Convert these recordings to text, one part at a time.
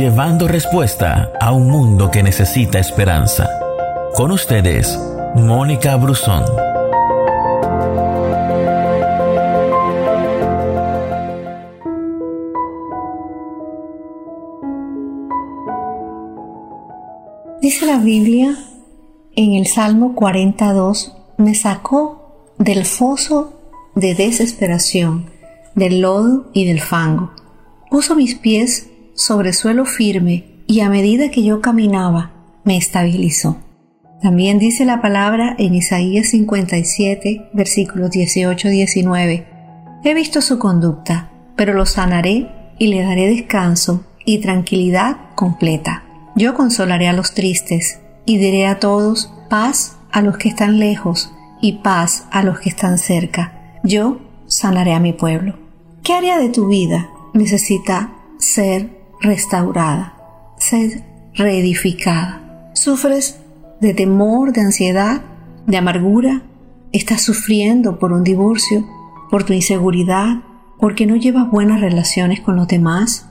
llevando respuesta a un mundo que necesita esperanza. Con ustedes, Mónica Brusón. Dice la Biblia en el Salmo 42, me sacó del foso de desesperación, del lodo y del fango. Puso mis pies sobre suelo firme y a medida que yo caminaba, me estabilizó. También dice la palabra en Isaías 57, versículos 18-19, He visto su conducta, pero lo sanaré y le daré descanso y tranquilidad completa. Yo consolaré a los tristes y diré a todos paz a los que están lejos y paz a los que están cerca. Yo sanaré a mi pueblo. ¿Qué área de tu vida necesita ser restaurada, ser reedificada? ¿Sufres de temor, de ansiedad, de amargura? ¿Estás sufriendo por un divorcio, por tu inseguridad, porque no llevas buenas relaciones con los demás?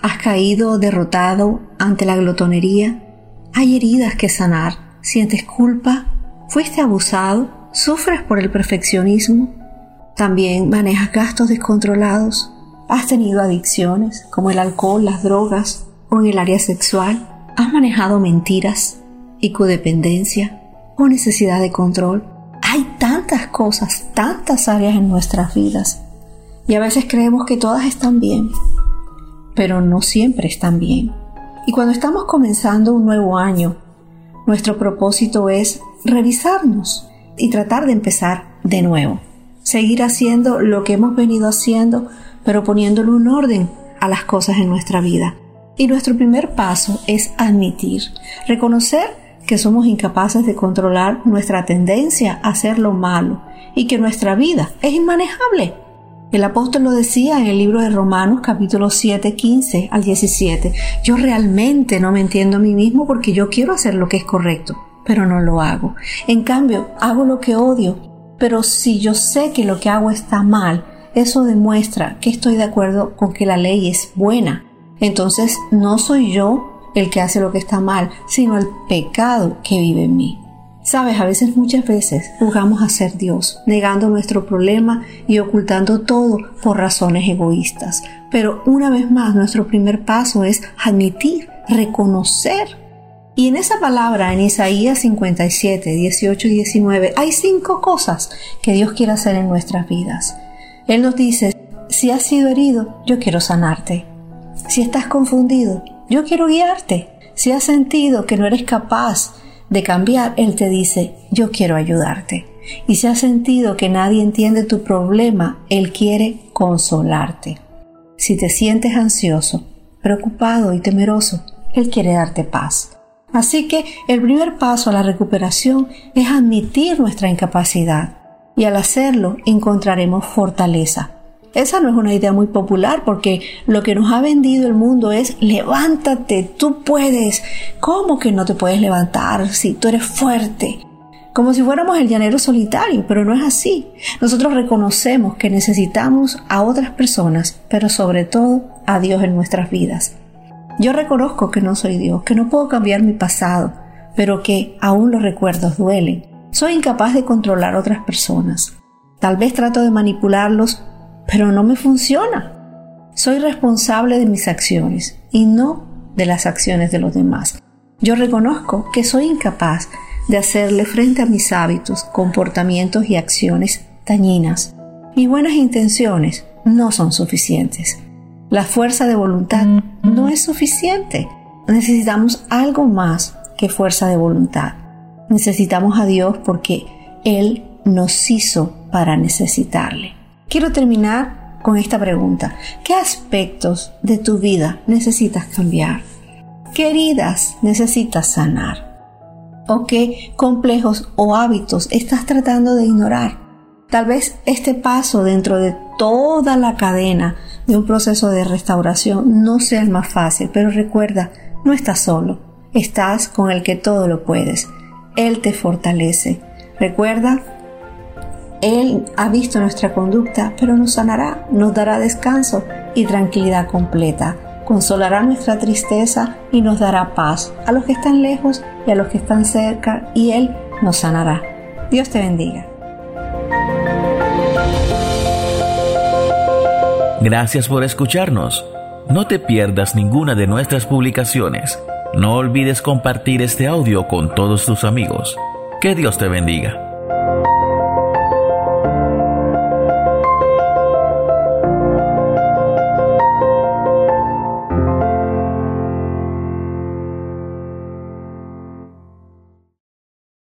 ¿Has caído derrotado ante la glotonería? ¿Hay heridas que sanar? ¿Sientes culpa? ¿Fuiste abusado? ¿Sufres por el perfeccionismo? ¿También manejas gastos descontrolados? ¿Has tenido adicciones como el alcohol, las drogas o en el área sexual? ¿Has manejado mentiras y codependencia o necesidad de control? Hay tantas cosas, tantas áreas en nuestras vidas y a veces creemos que todas están bien, pero no siempre están bien. Y cuando estamos comenzando un nuevo año, nuestro propósito es revisarnos y tratar de empezar de nuevo. Seguir haciendo lo que hemos venido haciendo, pero poniéndole un orden a las cosas en nuestra vida. Y nuestro primer paso es admitir, reconocer que somos incapaces de controlar nuestra tendencia a hacer lo malo y que nuestra vida es inmanejable el apóstol lo decía en el libro de Romanos capítulo 7, 15 al 17. Yo realmente no me entiendo a mí mismo porque yo quiero hacer lo que es correcto, pero no lo hago. En cambio, hago lo que odio. Pero si yo sé que lo que hago está mal, eso demuestra que estoy de acuerdo con que la ley es buena. Entonces no soy yo el que hace lo que está mal, sino el pecado que vive en mí. Sabes, a veces, muchas veces, jugamos a ser Dios, negando nuestro problema y ocultando todo por razones egoístas. Pero una vez más, nuestro primer paso es admitir, reconocer. Y en esa palabra, en Isaías 57, 18 y 19, hay cinco cosas que Dios quiere hacer en nuestras vidas. Él nos dice, si has sido herido, yo quiero sanarte. Si estás confundido, yo quiero guiarte. Si has sentido que no eres capaz de cambiar, Él te dice, yo quiero ayudarte. Y si has sentido que nadie entiende tu problema, Él quiere consolarte. Si te sientes ansioso, preocupado y temeroso, Él quiere darte paz. Así que el primer paso a la recuperación es admitir nuestra incapacidad y al hacerlo encontraremos fortaleza esa no es una idea muy popular porque lo que nos ha vendido el mundo es levántate, tú puedes. ¿Cómo que no te puedes levantar si tú eres fuerte? Como si fuéramos el llanero solitario, pero no es así. Nosotros reconocemos que necesitamos a otras personas, pero sobre todo a Dios en nuestras vidas. Yo reconozco que no soy Dios, que no puedo cambiar mi pasado, pero que aún los recuerdos duelen. Soy incapaz de controlar a otras personas. Tal vez trato de manipularlos pero no me funciona. Soy responsable de mis acciones y no de las acciones de los demás. Yo reconozco que soy incapaz de hacerle frente a mis hábitos, comportamientos y acciones dañinas. Mis buenas intenciones no son suficientes. La fuerza de voluntad no es suficiente. Necesitamos algo más que fuerza de voluntad. Necesitamos a Dios porque Él nos hizo para necesitarle. Quiero terminar con esta pregunta. ¿Qué aspectos de tu vida necesitas cambiar? ¿Qué heridas necesitas sanar? ¿O qué complejos o hábitos estás tratando de ignorar? Tal vez este paso dentro de toda la cadena de un proceso de restauración no sea el más fácil, pero recuerda, no estás solo, estás con el que todo lo puedes. Él te fortalece. Recuerda él ha visto nuestra conducta, pero nos sanará, nos dará descanso y tranquilidad completa. consolará nuestra tristeza y nos dará paz a los que están lejos y a los que están cerca, y Él nos sanará. Dios te bendiga. Gracias por escucharnos. No te pierdas ninguna de nuestras publicaciones. No olvides compartir este audio con todos tus amigos. Que Dios te bendiga.